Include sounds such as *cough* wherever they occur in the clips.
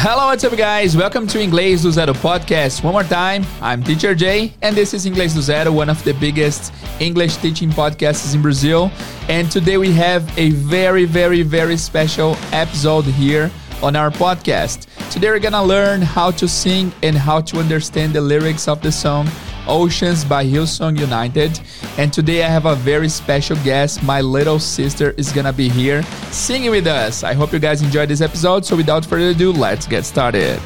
Hello, what's up, guys? Welcome to Inglês do Zero podcast. One more time, I'm Teacher Jay, and this is Inglês do Zero, one of the biggest English teaching podcasts in Brazil. And today we have a very, very, very special episode here on our podcast. Today we're gonna learn how to sing and how to understand the lyrics of the song Oceans by Hillsong United. And today I have a very special guest. My little sister is gonna be here singing with us. I hope you guys enjoyed this episode. So without further ado, let's get started.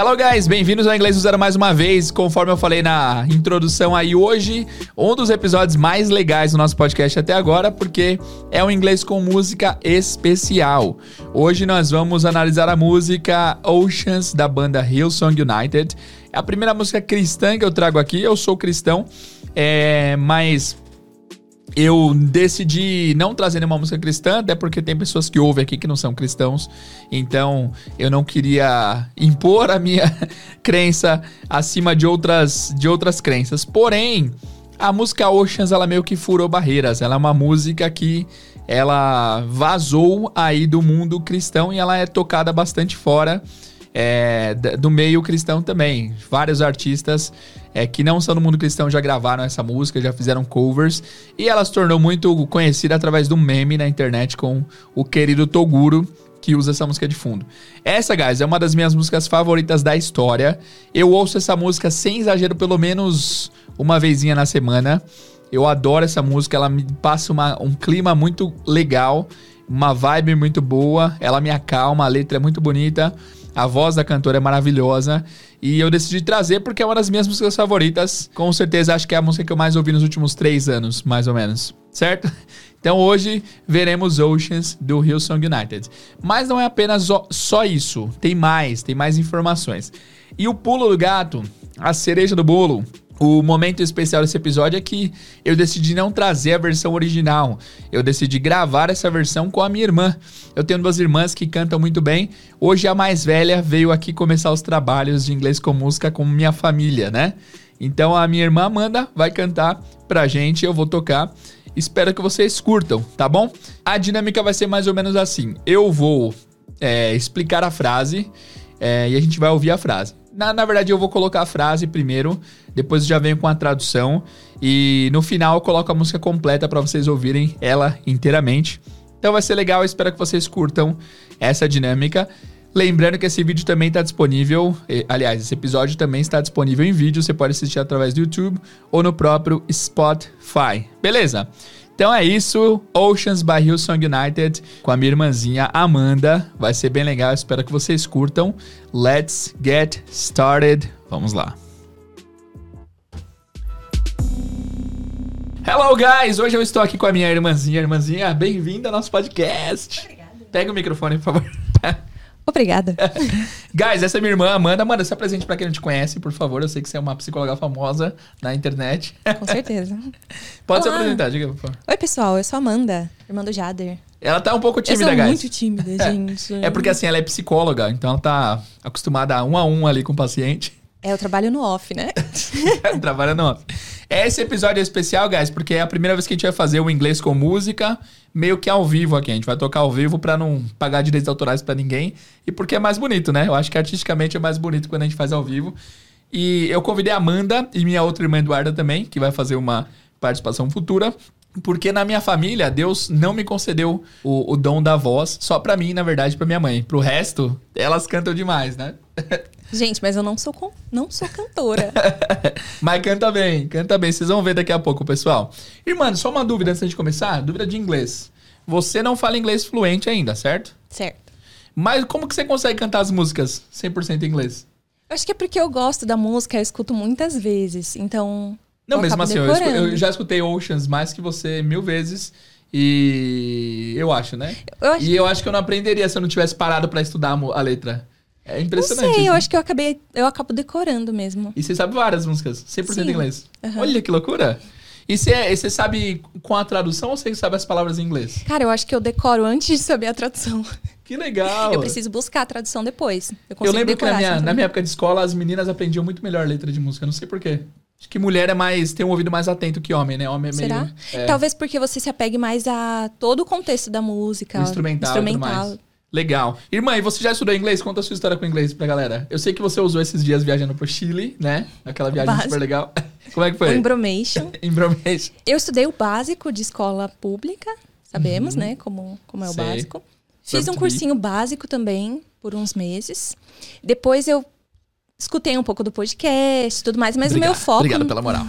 Hello guys, bem-vindos ao Inglês do Zero mais uma vez. Conforme eu falei na introdução aí hoje, um dos episódios mais legais do nosso podcast até agora, porque é um inglês com música especial. Hoje nós vamos analisar a música Oceans da banda Hillsong United. É a primeira música cristã que eu trago aqui. Eu sou cristão, é, mas eu decidi não trazer nenhuma música cristã, até porque tem pessoas que ouvem aqui que não são cristãos, então eu não queria impor a minha *laughs* crença acima de outras, de outras crenças. Porém, a música Oceans, ela meio que furou barreiras, ela é uma música que ela vazou aí do mundo cristão e ela é tocada bastante fora é, do meio cristão também. Vários artistas é, que não são do mundo cristão já gravaram essa música, já fizeram covers. E ela se tornou muito conhecida através do meme na internet com o querido Toguro, que usa essa música de fundo. Essa, guys, é uma das minhas músicas favoritas da história. Eu ouço essa música sem exagero pelo menos uma vezinha na semana. Eu adoro essa música, ela me passa uma, um clima muito legal, uma vibe muito boa, ela me acalma, a letra é muito bonita. A voz da cantora é maravilhosa. E eu decidi trazer porque é uma das minhas músicas favoritas. Com certeza acho que é a música que eu mais ouvi nos últimos três anos, mais ou menos. Certo? *laughs* Então hoje veremos Oceans do Hillsong United. Mas não é apenas só isso. Tem mais, tem mais informações. E o pulo do gato, a cereja do bolo, o momento especial desse episódio é que eu decidi não trazer a versão original. Eu decidi gravar essa versão com a minha irmã. Eu tenho duas irmãs que cantam muito bem. Hoje a mais velha veio aqui começar os trabalhos de inglês com música com minha família, né? Então a minha irmã Amanda vai cantar pra gente, eu vou tocar. Espero que vocês curtam, tá bom? A dinâmica vai ser mais ou menos assim. Eu vou é, explicar a frase é, e a gente vai ouvir a frase. Na, na verdade, eu vou colocar a frase primeiro, depois já venho com a tradução e no final eu coloco a música completa para vocês ouvirem ela inteiramente. Então vai ser legal, espero que vocês curtam essa dinâmica. Lembrando que esse vídeo também está disponível, aliás, esse episódio também está disponível em vídeo, você pode assistir através do YouTube ou no próprio Spotify. Beleza? Então é isso, Oceans by Hillsong United com a minha irmãzinha Amanda. Vai ser bem legal, espero que vocês curtam. Let's get started. Vamos lá. Hello guys, hoje eu estou aqui com a minha irmãzinha. Irmãzinha, bem-vinda ao nosso podcast. Obrigada. Pega o microfone, por favor. *laughs* Obrigada. *laughs* Guys, essa é minha irmã Amanda. Amanda, se apresente para quem não te conhece, por favor. Eu sei que você é uma psicóloga famosa na internet. Com certeza. *laughs* Pode Olá. se apresentar, diga, por favor. Oi, pessoal. Eu sou a Amanda, irmã do Jader. Ela tá um pouco tímida, eu sou guys. muito tímida, *laughs* gente. É porque assim, ela é psicóloga, então ela tá acostumada a um a um ali com o paciente. É, eu trabalho no off, né? Trabalha no off. Esse episódio é especial, guys, porque é a primeira vez que a gente vai fazer o inglês com música, meio que ao vivo aqui. A gente vai tocar ao vivo para não pagar direitos autorais para ninguém e porque é mais bonito, né? Eu acho que artisticamente é mais bonito quando a gente faz ao vivo. E eu convidei a Amanda e minha outra irmã Eduarda também, que vai fazer uma participação futura. Porque na minha família, Deus não me concedeu o, o dom da voz, só pra mim, na verdade, pra minha mãe. Pro resto, elas cantam demais, né? *laughs* Gente, mas eu não sou, não sou cantora. *laughs* mas canta bem, canta bem. Vocês vão ver daqui a pouco, pessoal. Irmã, só uma dúvida antes de começar. Dúvida de inglês. Você não fala inglês fluente ainda, certo? Certo. Mas como que você consegue cantar as músicas 100% em inglês? Eu acho que é porque eu gosto da música, eu escuto muitas vezes. Então, não, mesmo assim, eu, eu, já escutei Oceans mais que você mil vezes. E eu acho, né? Eu acho... E eu acho que eu não aprenderia se eu não tivesse parado para estudar a letra. É impressionante. Não sei, isso. eu acho que eu acabei. Eu acabo decorando mesmo. E você sabe várias músicas, 100% Sim. em inglês. Uhum. Olha que loucura! E você, sabe com a tradução ou você sabe as palavras em inglês? Cara, eu acho que eu decoro antes de saber a tradução. Que legal! *laughs* Eu preciso buscar a tradução depois. Eu, eu lembro que na minha, na minha época de escola as meninas aprendiam muito melhor letra de música, não sei porquê. Acho que mulher é mais. tem um ouvido mais atento que homem, né? Homem é Será? meio. É, Talvez porque você se apegue mais a todo o contexto da música. o instrumental, mais. Legal. Irmã, e você já estudou inglês? Conta a sua história com inglês pra galera. Eu sei que você usou esses dias viajando pro Chile, né? Aquela viagem super legal. *laughs* Como é que foi? O Embromation. *laughs* Embromation. Eu estudei o básico de escola pública, sabemos, né? Como, como é o Uhum. Sei. básico. Fiz um cursinho básico também, por uns meses. Depois eu escutei um pouco do podcast e tudo mais, mas o meu Obrigado, foco. Obrigado *laughs* pela moral.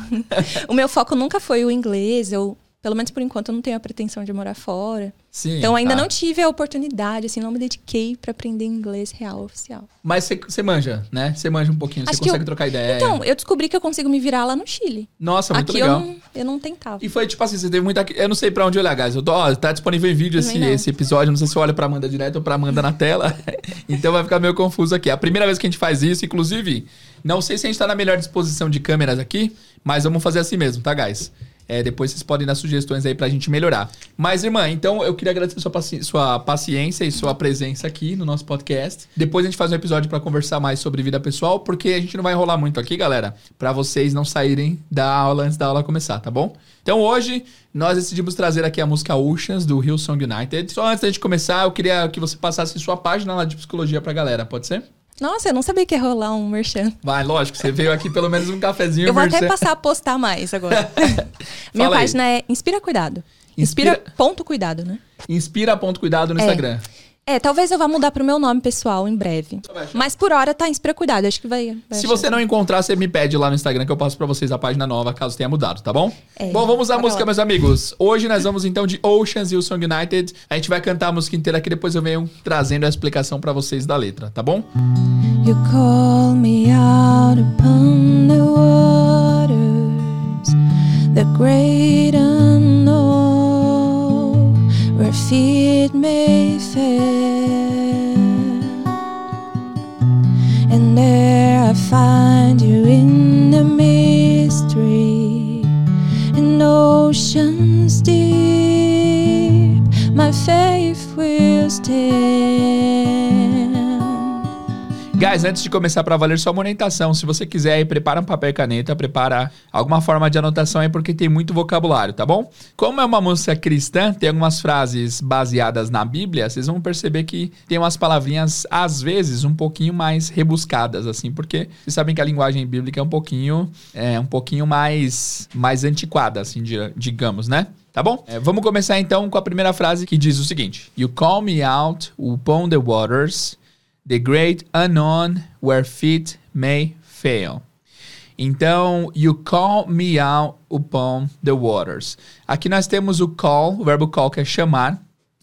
O meu foco nunca foi o inglês. Eu, pelo menos por enquanto, eu não tenho a pretensão de morar fora. Sim. Então ainda tá. não tive a oportunidade, assim, não me dediquei pra aprender inglês real oficial. Mas você- manja, né? Você manja um pouquinho, você consegue eu- trocar ideia. Então, eu descobri que eu consigo me virar lá no Chile. Nossa, muito Aqui legal. eu não, eu não tentava. E foi tipo assim, você teve muita. Eu não sei pra onde olhar, guys. Eu tô, ó, tá disponível em vídeo esse, esse episódio. Não sei se eu olho pra Amanda direto ou pra Amanda na tela. *laughs* então vai ficar meio confuso aqui. É a primeira vez que a gente faz isso, inclusive, não sei se a gente tá na melhor disposição de câmeras aqui, mas vamos fazer assim mesmo, tá, guys? É, depois vocês podem dar sugestões aí pra gente melhorar. Mas, irmã, então eu queria agradecer sua, paci- sua paciência e sua presença aqui no nosso podcast. Depois a gente faz um episódio pra conversar mais sobre vida pessoal, porque a gente não vai enrolar muito aqui, galera, pra vocês não saírem da aula antes da aula começar, tá bom? Então hoje nós decidimos trazer aqui a música Oceans do Hillsong United. Só antes da gente começar, eu queria que você passasse sua página lá de psicologia pra galera, pode ser? Nossa, eu não sabia que ia rolar um merchan. Vai, lógico, você veio aqui pelo menos um cafezinho. Eu vou até merchan. passar a postar mais agora. *laughs* *laughs* Minha Fala aí. página é Inspira Cuidado. Inspira- Inspira, ponto cuidado, né? Inspira ponto cuidado no É. Instagram. É, talvez eu vá mudar pro meu nome pessoal em breve. Mas por hora tá Inspira Cuidado, acho que vai. vai Se achar. você não encontrar, você me pede lá no Instagram que eu passo pra vocês a página nova, caso tenha mudado, tá bom? É, bom, vamos à música, lá. meus amigos. Hoje nós vamos então de Oceans e o Song United. A gente vai cantar a música inteira aqui, depois eu venho trazendo a explicação pra vocês da letra, tá bom? You call me out upon the waters, the great unknown, where feet may fail. And there I find you in the mystery, in oceans deep, my faith will stand. Guys, antes de começar pra valer só uma orientação, se você quiser aí, prepara um papel e caneta, prepara alguma forma de anotação aí, porque tem muito vocabulário, tá bom? Como é uma música cristã, tem algumas frases baseadas na Bíblia, vocês vão perceber que tem umas palavrinhas, às vezes, um pouquinho mais rebuscadas, assim, porque vocês sabem que a linguagem bíblica é um pouquinho, é, um pouquinho mais, mais antiquada, assim, di- digamos, né? Tá bom? É, vamos começar então com a primeira frase que diz o seguinte: You call me out upon the waters, the great unknown where feet may fail. Então, you call me out upon the waters. Aqui nós temos o call, o verbo call que é chamar.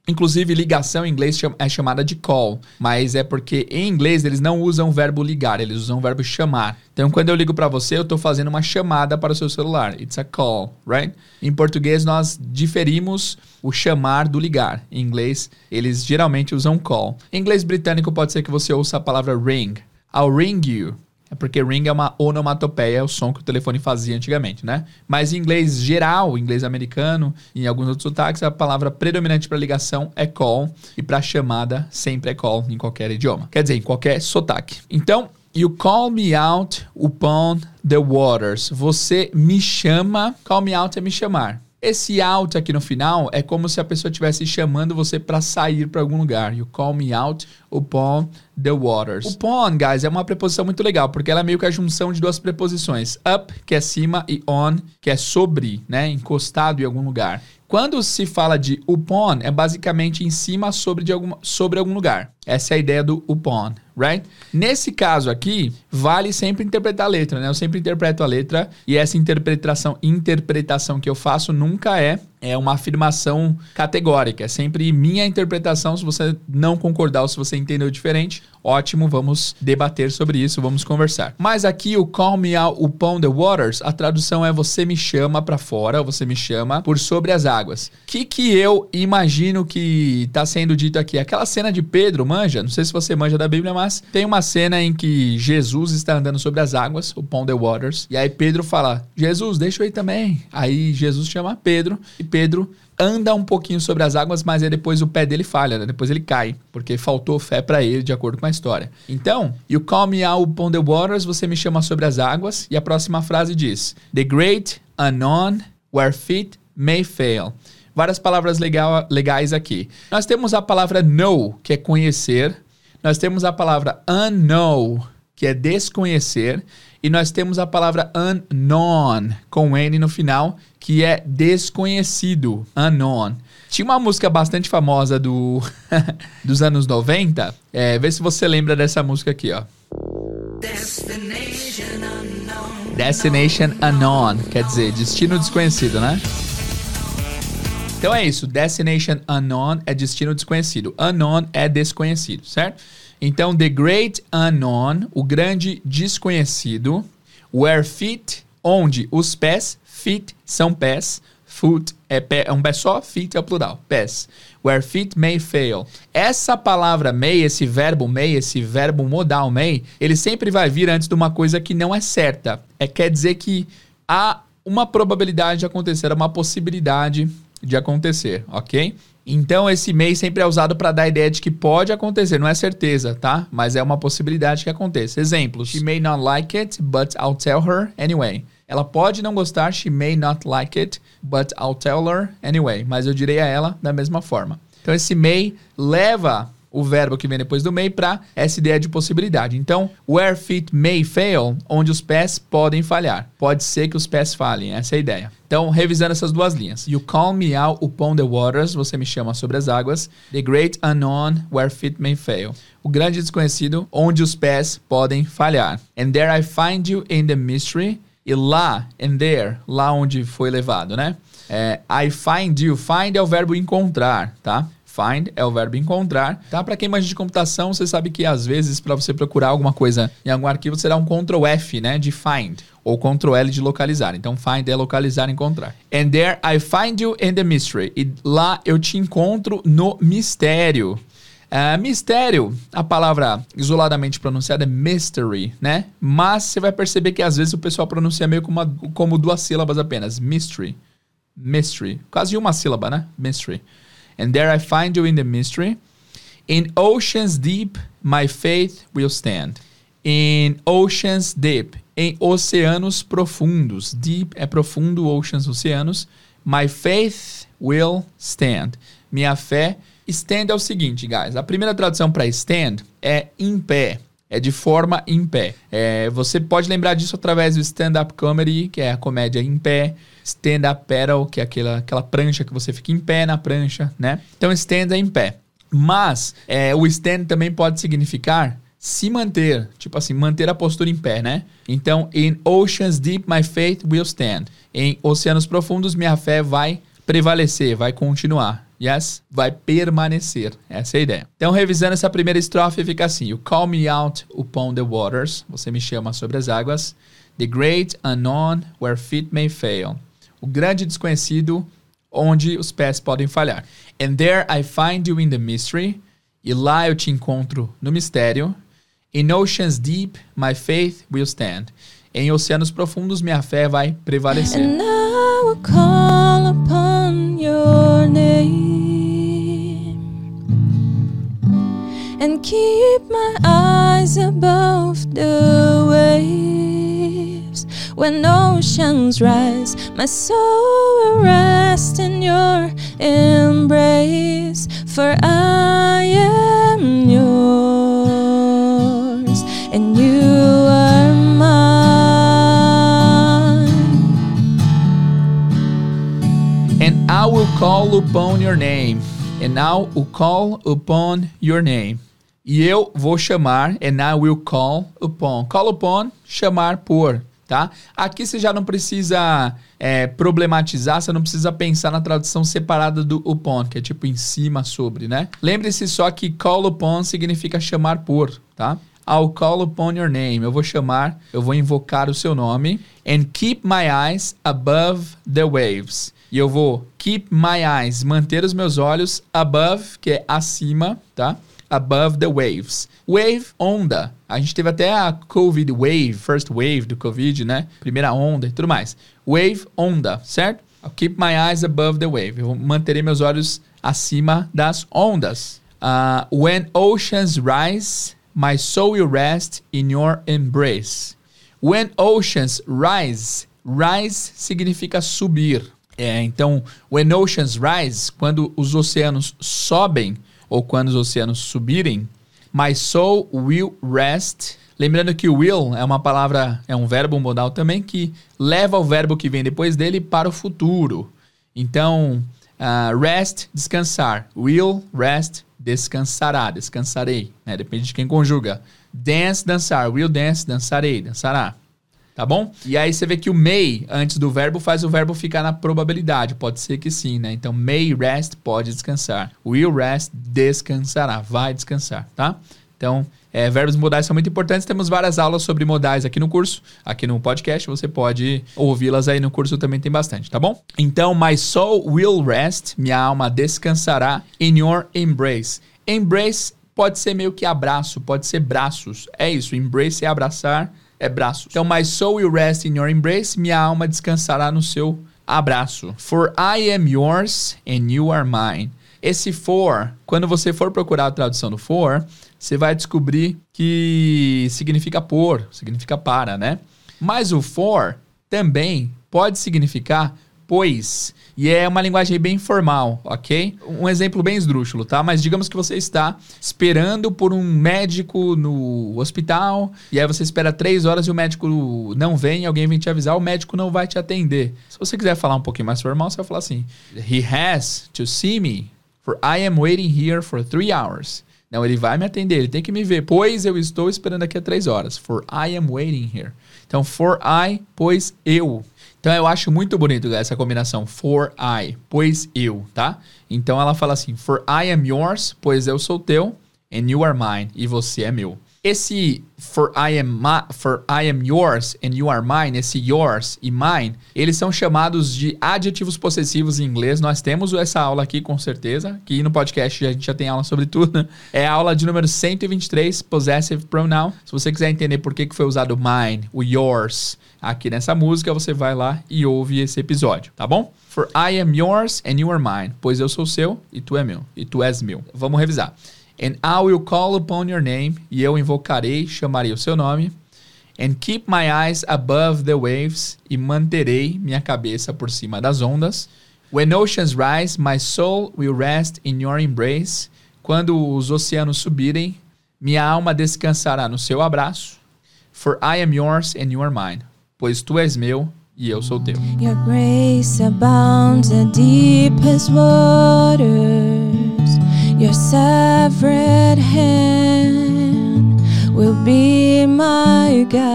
Inclusive, ligação em inglês é chamada de call, mas é porque em inglês eles não usam o verbo ligar, eles usam o verbo chamar. Então, quando eu ligo para você, eu estou fazendo uma chamada para o seu celular. It's a call, right? Em português, nós diferimos o chamar do ligar. Em inglês, eles geralmente usam call. Em inglês britânico, pode ser que você ouça a palavra ring. I'll ring you. É porque ring é uma onomatopeia, é o som que o telefone fazia antigamente, né? Mas em inglês geral, inglês americano e em alguns outros sotaques, a palavra predominante para ligação é call e para chamada sempre é call em qualquer idioma. Quer dizer, em qualquer sotaque. Então, You call me out upon the waters. Você me chama. Call me out é me chamar. Esse out aqui no final é como se a pessoa estivesse chamando você para sair para algum lugar. You call me out upon the waters. Upon, guys, é uma preposição muito legal, porque ela é meio que a junção de duas preposições. Up, que é cima, e on, que é sobre, né? Encostado em algum lugar. Quando se fala de upon, é basicamente em cima sobre, de alguma, sobre algum lugar. Essa é a ideia do upon, right? Nesse caso aqui, vale sempre interpretar a letra, né? Eu sempre interpreto a letra e essa interpretação, interpretação que eu faço nunca é é uma afirmação categórica. É sempre minha interpretação. Se você não concordar ou se você entendeu diferente, ótimo, vamos debater sobre isso, vamos conversar. Mas aqui o call me out upon the waters, a tradução é você me chama para fora, você me chama por sobre as águas. O que, que eu imagino que está sendo dito aqui? Aquela cena de Pedro, manja? Não sei se você manja da Bíblia, mas tem uma cena em que Jesus está andando sobre as águas, upon the waters, e aí Pedro fala: Jesus, deixa eu ir também. Aí Jesus chama Pedro e Pedro anda um pouquinho sobre as águas, mas aí depois o pé dele falha, né? depois ele cai, porque faltou fé para ele, de acordo com a história. Então, you call me out upon the waters, você me chama sobre as águas, e a próxima frase diz: The great unknown where feet may fail. Várias palavras legal, legais aqui. Nós temos a palavra know, que é conhecer. Nós temos a palavra unknown, que é desconhecer. E nós temos a palavra unknown, com N no final, que é desconhecido, unknown. Tinha uma música bastante famosa do *laughs* dos anos 90. É, vê se você lembra dessa música aqui, ó. Destination Unknown. Destination Unknown, quer dizer, destino desconhecido, né? Então é isso, Destination Unknown é destino desconhecido. Unknown é desconhecido, certo? Então, The Great Unknown, o grande desconhecido, where feet, onde os pés, feet são pés, foot é, pé, é um pé só, feet é o plural, pés. Where feet may fail. Essa palavra may, esse verbo may, esse verbo modal may, ele sempre vai vir antes de uma coisa que não é certa. É quer dizer que há uma probabilidade de acontecer, uma possibilidade de acontecer, ok? Então esse may sempre é usado para dar a ideia de que pode acontecer, não é certeza, tá? Mas é uma possibilidade que aconteça. Exemplos: She may not like it, but I'll tell her anyway. Ela pode não gostar, she may not like it, but I'll tell her anyway. Mas eu direi a ela da mesma forma. Então esse may leva o verbo que vem depois do may para essa ideia de possibilidade. Então, where feet may fail, onde os pés podem falhar. Pode ser que os pés falhem, essa é a ideia. Então, revisando essas duas linhas. You call me out upon the waters, você me chama sobre as águas. The great unknown, where feet may fail. O grande desconhecido, onde os pés podem falhar. And there I find you in the mystery. E lá, and there, lá onde foi levado, né? É, I find you. Find é o verbo encontrar, tá? Find é o verbo encontrar, tá? Para quem manja de computação, você sabe que às vezes para você procurar alguma coisa em algum arquivo, você dá um Ctrl F, né, de find, ou Ctrl L de localizar. Então find é localizar, encontrar. And there I find you in the mystery. E lá eu te encontro no mistério. Uh, mistério, a palavra isoladamente pronunciada é mystery, né? Mas você vai perceber que às vezes o pessoal pronuncia meio como, uma, como duas sílabas apenas. Mystery. Mystery. Quase uma sílaba, né? Mystery. And there I find you in the mystery. In oceans deep, my faith will stand. In oceans deep, em oceanos profundos. Deep é profundo, oceans, oceanos. My faith will stand. Minha fé. Stand é o seguinte, guys. A primeira tradução para stand é em pé. É de forma em pé. É, você pode lembrar disso através do stand-up comedy, que é a comédia em pé. Stand-up paddle, que é aquela, aquela prancha que você fica em pé na prancha, né? Então, stand é em pé. Mas é, o stand também pode significar se manter, tipo assim, manter a postura em pé, né? Então, in oceans deep my faith will stand. Em oceanos profundos minha fé vai prevalecer, vai continuar. Yes? Vai permanecer. Essa é a ideia. Então, revisando essa primeira estrofe, fica assim: You call me out upon the waters. Você me chama sobre as águas. The great unknown where feet may fail. O grande desconhecido onde os pés podem falhar. And there I find you in the mystery. E lá eu te encontro no mistério. In oceans deep, my faith will stand. Em oceanos profundos, minha fé vai prevalecer. And I call upon your name. And keep my eyes above the waves. When oceans rise, my soul will rest in your embrace. For I am upon your name. And I call upon your name. E eu vou chamar, and I will call upon. Call upon, chamar por, tá? Aqui você já não precisa é, problematizar, você não precisa pensar na tradução separada do upon, que é tipo em cima, sobre, né? Lembre-se só que call upon significa chamar por, tá? I'll call upon your name. Eu vou chamar, eu vou invocar o seu nome. And keep my eyes above the waves. E eu vou keep my eyes, manter os meus olhos above, que é acima, tá? above the waves. Wave, onda. A gente teve até a COVID wave, first wave do COVID, né? Primeira onda e tudo mais. Wave, onda, certo? I'll keep my eyes above the wave. Eu manterei meus olhos acima das ondas. Uh, when oceans rise, my soul will rest in your embrace. When oceans rise, rise significa subir. É, então, when oceans rise, quando os oceanos sobem ou quando os oceanos subirem, my soul will rest. Lembrando que will é uma palavra, é um verbo modal também que leva o verbo que vem depois dele para o futuro. Então, uh, rest, descansar. Will, rest, descansará, descansarei. Né? Depende de quem conjuga. Dance, dançar. Will dance, dançarei, dançará. Tá bom? E aí você vê que o may, antes do verbo, faz o verbo ficar na probabilidade. Pode ser que sim, né? Então, may rest, pode descansar. Will rest, descansará. Vai descansar, tá? Então, é, verbos modais são muito importantes. Temos várias aulas sobre modais aqui no curso, aqui no podcast. Você pode ouvi-las aí no curso também tem bastante, tá bom? Então, my soul will rest, minha alma descansará in your embrace. Embrace pode ser meio que abraço, pode ser braços. É isso, embrace é abraçar é braços. Então, my soul will rest in your embrace, minha alma descansará no seu abraço. For I am yours and you are mine. Esse for, quando você for procurar a tradução do for, você vai descobrir que significa por, significa para, né? Mas o for também pode significar pois. E é uma linguagem bem formal, ok? Um exemplo bem esdrúxulo, tá? Mas digamos que você está esperando por um médico no hospital, e aí você espera três horas e o médico não vem, alguém vem te avisar, o médico não vai te atender. Se você quiser falar um pouquinho mais formal, você vai falar assim: He has to see me, for I am waiting here for three hours. Não, ele vai me atender, ele tem que me ver, pois eu estou esperando aqui há três horas. For I am waiting here. Então, for I, pois eu. Então eu acho muito bonito essa combinação for I, pois eu, tá? Então ela fala assim: For I am yours, pois eu sou teu, and you are mine, e você é meu. Esse for I am my, for I am yours and you are mine, esse yours e mine, eles são chamados de adjetivos possessivos em inglês. Nós temos essa aula aqui com certeza, que no podcast a gente já tem aula sobre tudo. Né? É a aula de número 123, possessive pronoun. Se você quiser entender por que, que foi usado mine, o yours aqui nessa música, você vai lá e ouve esse episódio, tá bom? For I am yours and you are mine, pois eu sou seu e tu é meu, e tu és meu. Vamos revisar. And I will call upon your name, e eu invocarei, chamarei o seu nome. And keep my eyes above the waves, e manterei minha cabeça por cima das ondas. When oceans rise, my soul will rest in your embrace. Quando os oceanos subirem, minha alma descansará no seu abraço. For I am yours and you are mine. Pois tu és meu e eu sou teu. Your grace abounds the deepest waters. Your severed hand will be my guide.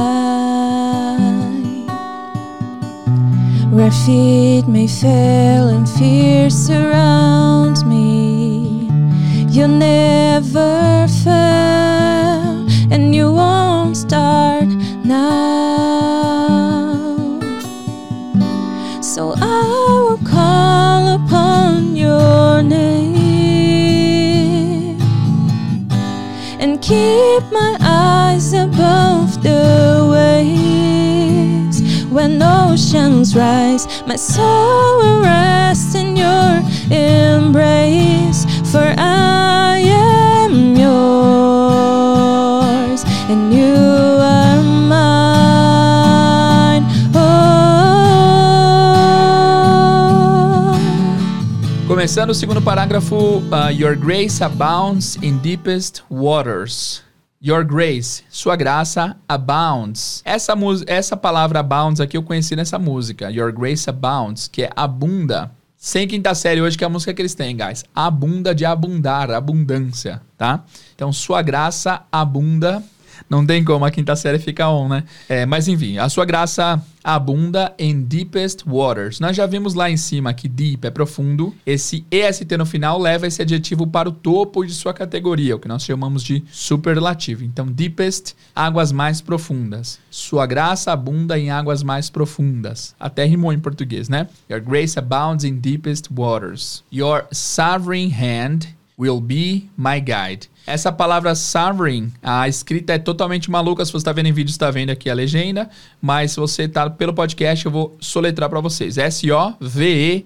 Where feet may fail and fear surrounds me, you'll never fail, and you won't start now. Rise, my soul will rest in your embrace. For I am yours, and you are mine. Oh. Começando o segundo parágrafo, uh, Your grace abounds in deepest waters. Your grace, sua graça abounds. Essa, essa palavra abounds aqui eu conheci nessa música. Your grace abounds, que é abunda. Sem quinta série hoje, que é a música que eles têm, guys. Abunda de abundar, abundância, tá? Então, sua graça abunda não tem como, a quinta série fica on, né? É, mas enfim, a sua graça abunda em deepest waters. Nós já vimos lá em cima que deep é profundo. Esse EST no final leva esse adjetivo para o topo de sua categoria, o que nós chamamos de superlativo. Então, deepest, águas mais profundas. Sua graça abunda em águas mais profundas. Até rimou em português, né? Your grace abounds in deepest waters. Your sovereign hand will be my guide. Essa palavra sovereign, a escrita é totalmente maluca. Se você está vendo em vídeo, está vendo aqui a legenda. Mas se você está pelo podcast, eu vou soletrar para vocês. S-O-V-E-R-E-I-G-N.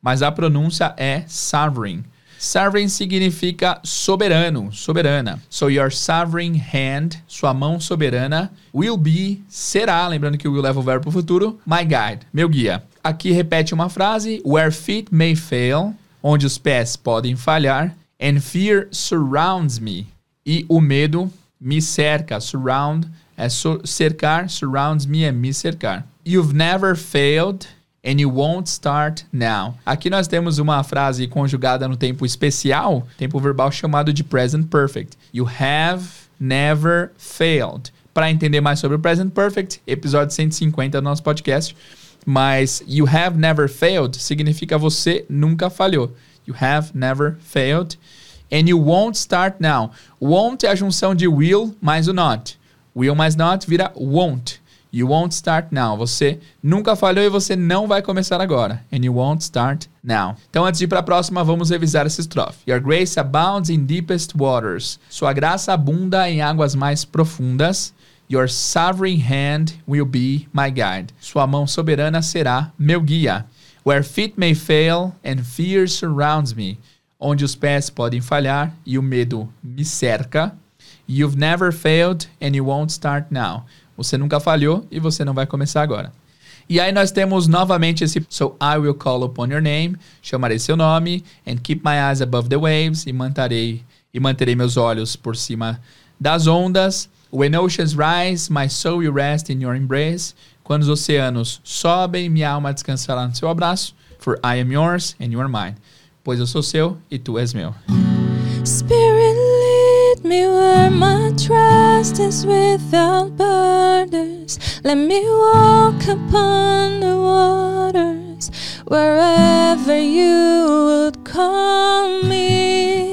Mas a pronúncia é sovereign. Sovereign significa soberano, soberana. So your sovereign hand, sua mão soberana, will be, será, lembrando que o will leva o verbo para o futuro, my guide, meu guia. Aqui repete uma frase, where feet may fail, onde os pés podem falhar, and fear surrounds me. E o medo me cerca, surround é cercar, surrounds me é me cercar. You've never failed and you won't start now. Aqui nós temos uma frase conjugada no tempo especial, tempo verbal chamado de present perfect. You have never failed. Para entender mais sobre o present perfect, episódio 150 do nosso podcast. Mas you have never failed significa você nunca falhou. You have never failed. And you won't start now. Won't é a junção de will mais o not. Will mais not vira won't. You won't start now. Você nunca falhou e você não vai começar agora. And you won't start now. Então, antes de ir para a próxima, vamos revisar essa estrofe. Your grace abounds in deepest waters. Sua graça abunda em águas mais profundas. Your sovereign hand will be my guide. Sua mão soberana será meu guia. Where feet may fail and fear surrounds me. Onde os pés podem falhar e o medo me cerca. You've never failed and you won't start now. Você nunca falhou e você não vai começar agora. E aí nós temos novamente esse So I will call upon your name, chamarei seu nome, and keep my eyes above the waves, e manterei, e manterei meus olhos por cima das ondas. When oceans rise, my soul will rest in your embrace. Quando os oceanos sobem, minha alma descansará no seu abraço. For I am yours and you are mine. Pois eu sou seu e tu és meu. Spirit Lead me where my trust is without borders. Let me walk upon the waters wherever you would call me.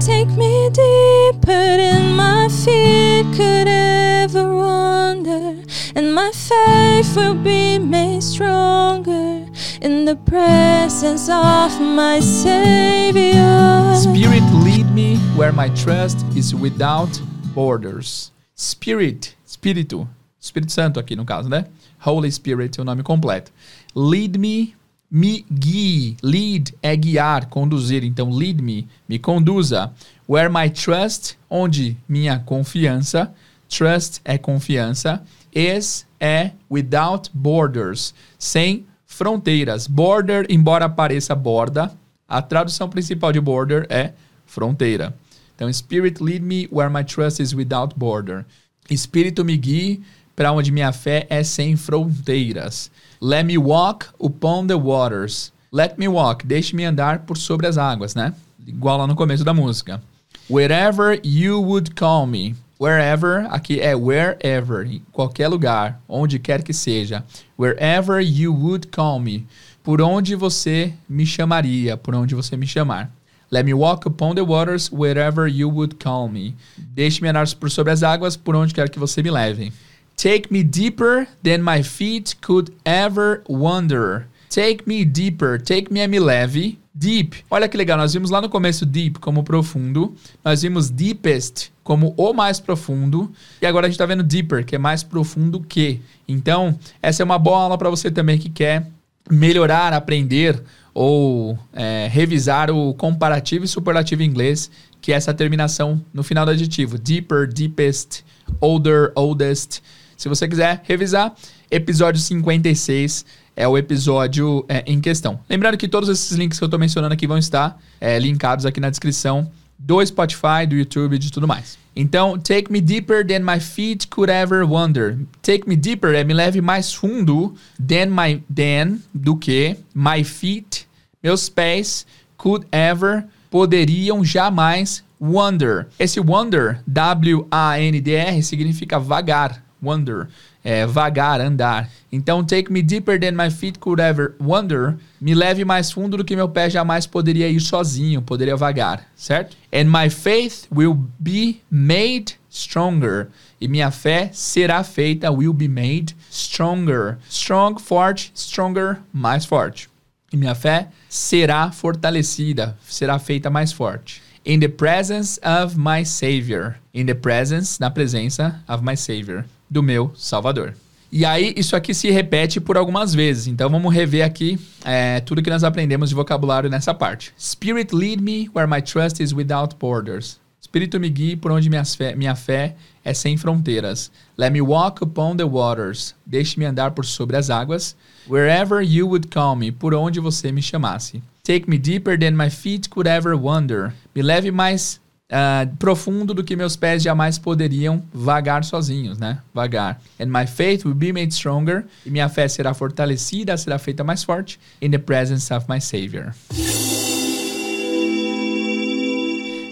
Take me deeper than my feet could ever wander, and my faith will be made stronger in the presence of my Savior. Spirit, lead me where my trust is without borders. Spirit, Espírito, Espírito Santo aqui no caso, né? Holy Spirit, o nome completo. Lead me, me guie. Lead é guiar, conduzir. Então, lead me, me conduza. Where my trust, onde minha confiança. Trust é confiança. Is é without borders, sem fronteiras. Border, embora pareça borda, a tradução principal de border é fronteira. Então, Spirit lead me where my trust is without border. Espírito me guie para onde minha fé é sem fronteiras. Let me walk upon the waters. Let me walk, deixe-me andar por sobre as águas, né? Igual lá no começo da música. Wherever you would call me. Wherever, aqui é wherever, em qualquer lugar, onde quer que seja. Wherever you would call me. Por onde você me chamaria, por onde você me chamar. Let me walk upon the waters wherever you would call me. Deixe-me andar por sobre as águas, por onde quer que você me leve. Take me deeper than my feet could ever wander. Take me deeper. Take me é me leve. Deep. Olha que legal, nós vimos lá no começo deep como profundo. Nós vimos deepest como o mais profundo. E agora a gente está vendo deeper, que é mais profundo que. Então, essa é uma boa aula para você também que quer melhorar, aprender ou é, revisar o comparativo e superlativo em inglês, que é essa terminação no final do adjetivo. Deeper, deepest, older, oldest. Se você quiser revisar, episódio 56 é o episódio é, em questão. Lembrando que todos esses links que eu estou mencionando aqui vão estar é, linkados aqui na descrição do Spotify, do YouTube e de tudo mais. Então, take me deeper than my feet could ever wander. Take me deeper é me leve mais fundo than my than do que my feet, meus pés could ever poderiam jamais wander. Esse wander, W A N D R significa vagar, wander é, vagar, andar. Então, take me deeper than my feet could ever wander. Me leve mais fundo do que meu pé jamais poderia ir sozinho, poderia vagar, certo? And my faith will be made stronger. E minha fé será feita, will be made stronger. Strong, forte, stronger, mais forte. E minha fé será fortalecida, será feita mais forte. In the presence of my Savior. In the presence, na presença of my Savior. Do meu Salvador. E aí, isso aqui se repete por algumas vezes. Então, vamos rever aqui é, tudo que nós aprendemos de vocabulário nessa parte. Spirit lead me where my trust is without borders. Espírito me guie por onde fé, minha fé é sem fronteiras. Let me walk upon the waters. Deixe-me andar por sobre as águas. Wherever you would call me, por onde você me chamasse. Take me deeper than my feet could ever wander. Me leve mais uh, profundo do que meus pés jamais poderiam vagar sozinhos, né? Vagar. And my faith will be made stronger. E minha fé será fortalecida, será feita mais forte. In the presence of my Savior.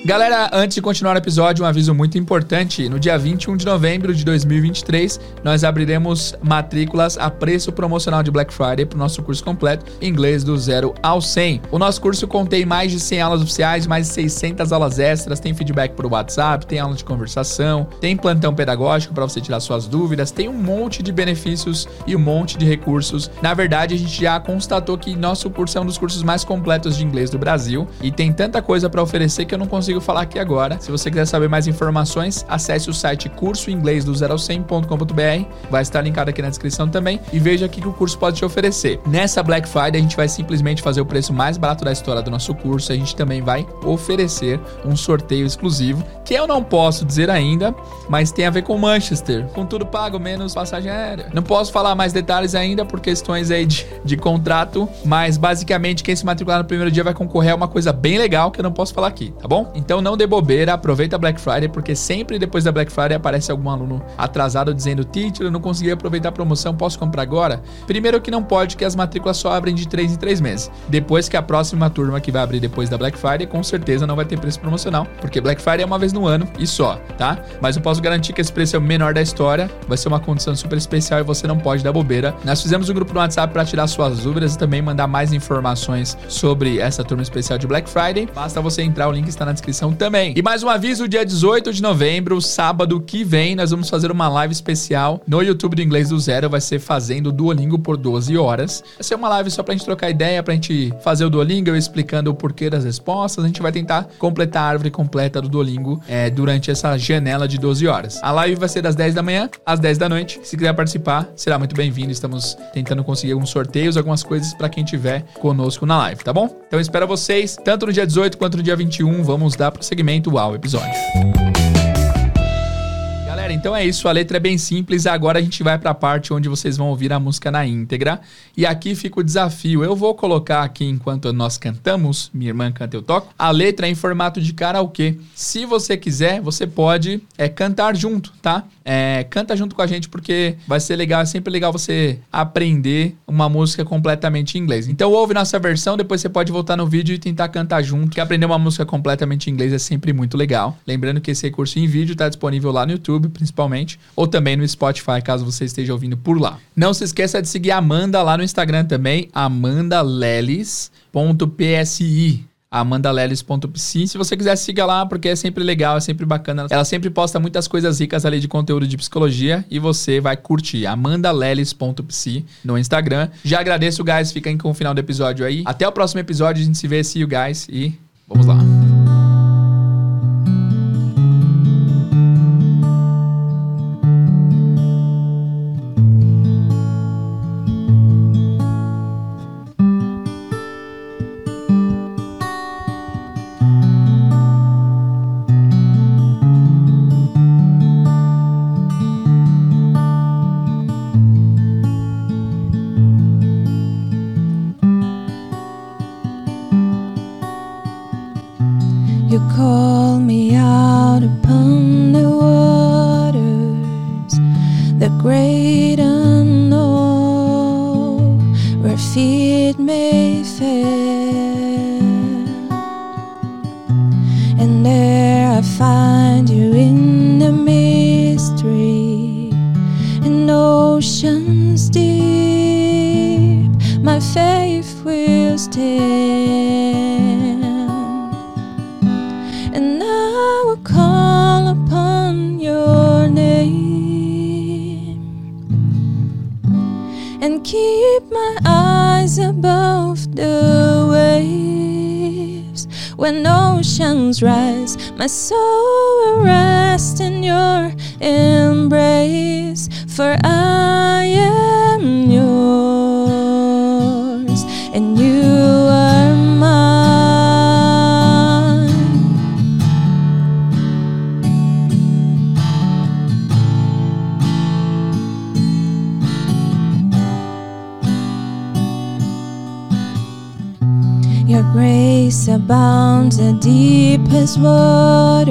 Galera, antes de continuar o episódio, um aviso muito importante. No dia 21 de novembro de 2023, nós abriremos matrículas a preço promocional de Black Friday para o nosso curso completo Inglês do Zero ao 100. O nosso curso contém mais de 100 aulas oficiais, mais de 600 aulas extras, tem feedback por WhatsApp, tem aula de conversação, tem plantão pedagógico para você tirar suas dúvidas, tem um monte de benefícios e um monte de recursos. Na verdade, a gente já constatou que nosso curso é um dos cursos mais completos de inglês do Brasil e tem tanta coisa para oferecer que eu não consigo consigo falar aqui agora. Se você quiser saber mais informações, acesse o site curso inglês do 0 ao 100.com.br, vai estar linkado aqui na descrição também e veja o que o curso pode te oferecer. Nessa Black Friday a gente vai simplesmente fazer o preço mais barato da história do nosso curso, a gente também vai oferecer um sorteio exclusivo, que eu não posso dizer ainda, mas tem a ver com Manchester, com tudo pago menos passagem aérea. Não posso falar mais detalhes ainda por questões aí de, de contrato, mas basicamente quem se matricular no primeiro dia vai concorrer a uma coisa bem legal que eu não posso falar aqui, tá bom? Então não dê bobeira, aproveita a Black Friday, porque sempre depois da Black Friday aparece algum aluno atrasado dizendo: Teacher, eu não consegui aproveitar a promoção, posso comprar agora? Primeiro que não pode, que as matrículas só abrem de 3 em 3 meses. Depois que a próxima turma que vai abrir depois da Black Friday, com certeza não vai ter preço promocional, porque Black Friday é uma vez no ano e só, tá? Mas eu posso garantir que esse preço é o menor da história, vai ser uma condição super especial e você não pode dar bobeira. Nós fizemos um grupo no WhatsApp para tirar suas dúvidas e também mandar mais informações sobre essa turma especial de Black Friday. Basta você entrar, o link está na descrição também. E mais um aviso, dia 18 de novembro, sábado que vem, nós vamos fazer uma live especial no YouTube do Inglês do Zero, vai ser fazendo Duolingo por 12 horas. Vai ser uma live só pra gente trocar ideia, pra gente fazer o Duolingo, eu explicando o porquê das respostas, a gente vai tentar completar a árvore completa do Duolingo é, durante essa janela de 12 horas. A live vai ser das 10 da manhã às 10 da noite. Se quiser participar, será muito bem-vindo. Estamos tentando conseguir alguns sorteios, algumas coisas para quem tiver conosco na live, tá bom? Então espero vocês, tanto no dia 18 quanto no dia 21. Vamos dar prosseguimento ao episódio. Então é isso. A letra é bem simples. Agora a gente vai para a parte onde vocês vão ouvir a música na íntegra. E aqui fica o desafio. Eu vou colocar aqui enquanto nós cantamos, minha irmã canta eu toco, a letra é em formato de karaokê. Se você quiser, você pode é, cantar junto, tá? É, canta junto com a gente porque vai ser legal. É sempre legal você aprender uma música completamente em inglês. Então ouve nossa versão, depois você pode voltar no vídeo e tentar cantar junto. Que aprender uma música completamente em inglês é sempre muito legal. Lembrando que esse recurso em vídeo está disponível lá no YouTube ou também no Spotify, caso você esteja ouvindo por lá. Não se esqueça de seguir a Amanda lá no Instagram também, amandaleles.psi amandaleles.psi. Se você quiser, siga lá, porque é sempre legal, é sempre bacana. Ela sempre posta muitas coisas ricas ali de conteúdo de psicologia e você vai curtir. amandaleles.psi no Instagram. Já agradeço, guys. Fiquem com o final do episódio aí. Até o próximo episódio. A gente se vê. See you guys. E vamos lá. Me out upon the waters, the great When oceans rise, my soul will rest in your embrace. For I Your grace abounds the deepest waters.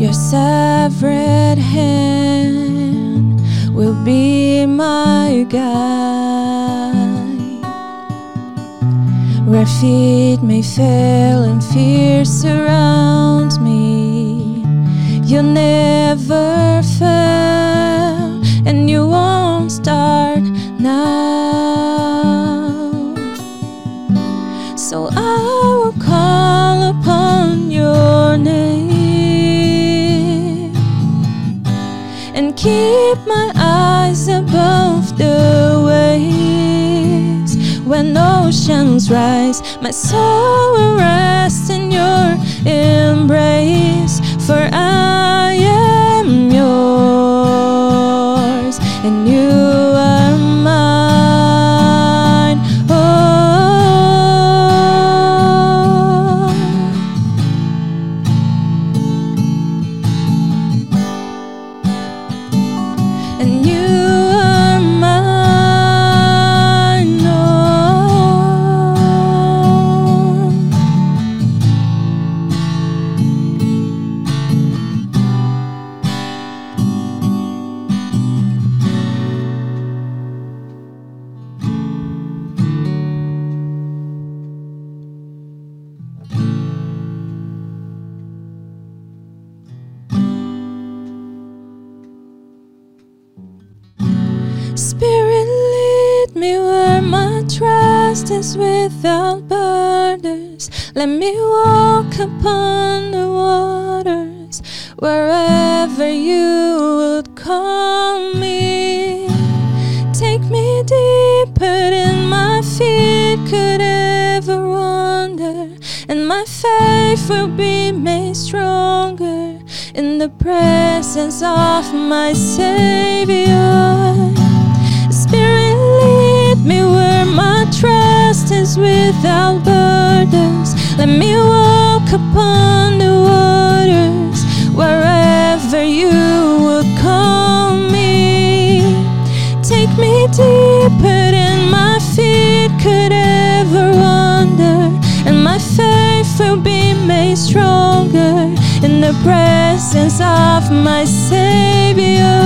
Your severed hand will be my guide. Where feet may fail and fear surrounds me, you'll never fail, and you won't start now. Keep my eyes above the waves. When oceans rise, my soul will rest in your embrace. For I Let me walk upon the waters wherever you would call me. Take me deeper than my feet could ever wander, and my faith will be made stronger in the presence of my Savior. Spirit, lead me where my trust is without borders. Let me walk upon the waters wherever you would call me. Take me deeper than my feet could ever wander, and my faith will be made stronger in the presence of my Savior.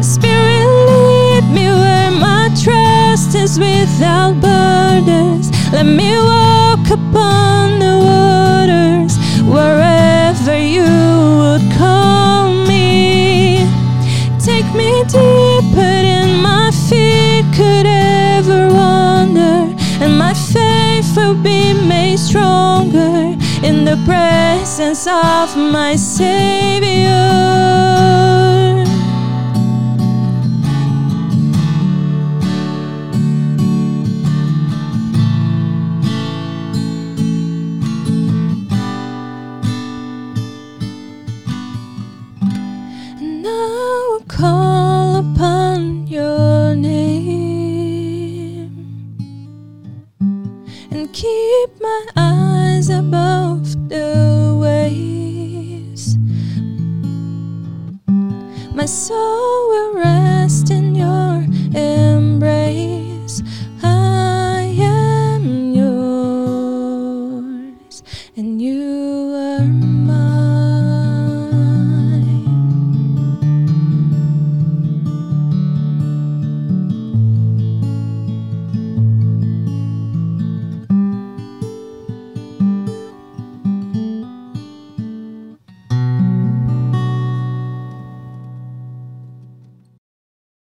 Spirit, lead me where my trust is without borders. Let me walk upon the waters wherever you would call me. Take me deeper than my feet could ever wander, and my faith will be made stronger in the presence of my Savior.